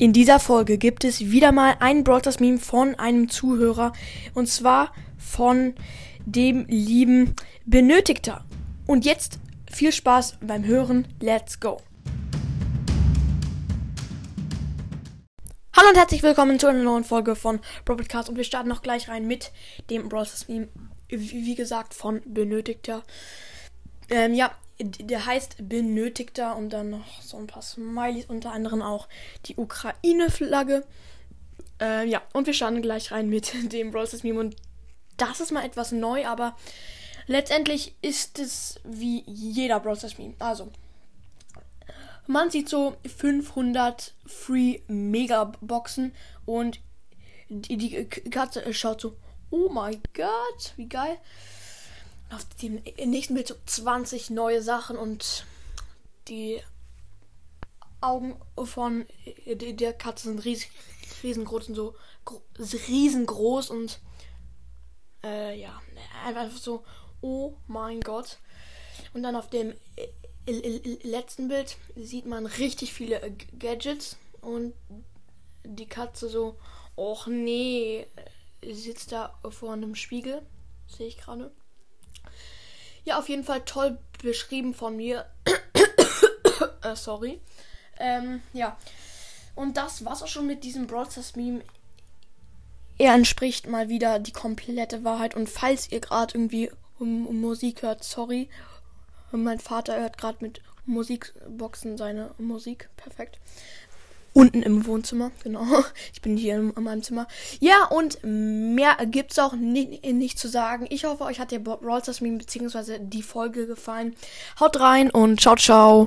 In dieser Folge gibt es wieder mal ein Broadcast Meme von einem Zuhörer und zwar von dem lieben Benötigter. Und jetzt viel Spaß beim Hören. Let's go. Hallo und herzlich willkommen zu einer neuen Folge von Broadcast und wir starten noch gleich rein mit dem Broadcast Meme, wie gesagt, von Benötigter. Ähm, ja, der heißt Benötigter und dann noch so ein paar Smileys, unter anderem auch die Ukraine-Flagge. Äh, ja, und wir starten gleich rein mit dem Brawl Meme und das ist mal etwas neu, aber letztendlich ist es wie jeder Brawl Meme. Also, man sieht so 500 Free Megaboxen und die, die Katze schaut so, oh mein Gott, wie geil auf dem nächsten Bild so 20 neue Sachen und die Augen von der Katze sind riesig, riesengroß und so riesengroß und äh, ja, einfach so, oh mein Gott. Und dann auf dem letzten Bild sieht man richtig viele Gadgets und die Katze so, och nee, sitzt da vor einem Spiegel, sehe ich gerade. Ja, auf jeden Fall toll beschrieben von mir. äh, sorry. Ähm, ja. Und das war's auch schon mit diesem Broadcast Meme. Er entspricht mal wieder die komplette Wahrheit. Und falls ihr gerade irgendwie um, um, Musik hört, sorry. Mein Vater hört gerade mit Musikboxen seine Musik. Perfekt. Unten im Wohnzimmer, genau. Ich bin hier in, in meinem Zimmer. Ja, und mehr gibt's auch nicht, nicht zu sagen. Ich hoffe, euch hat der Brawl Stars Meme bzw. die Folge gefallen. Haut rein und ciao, ciao.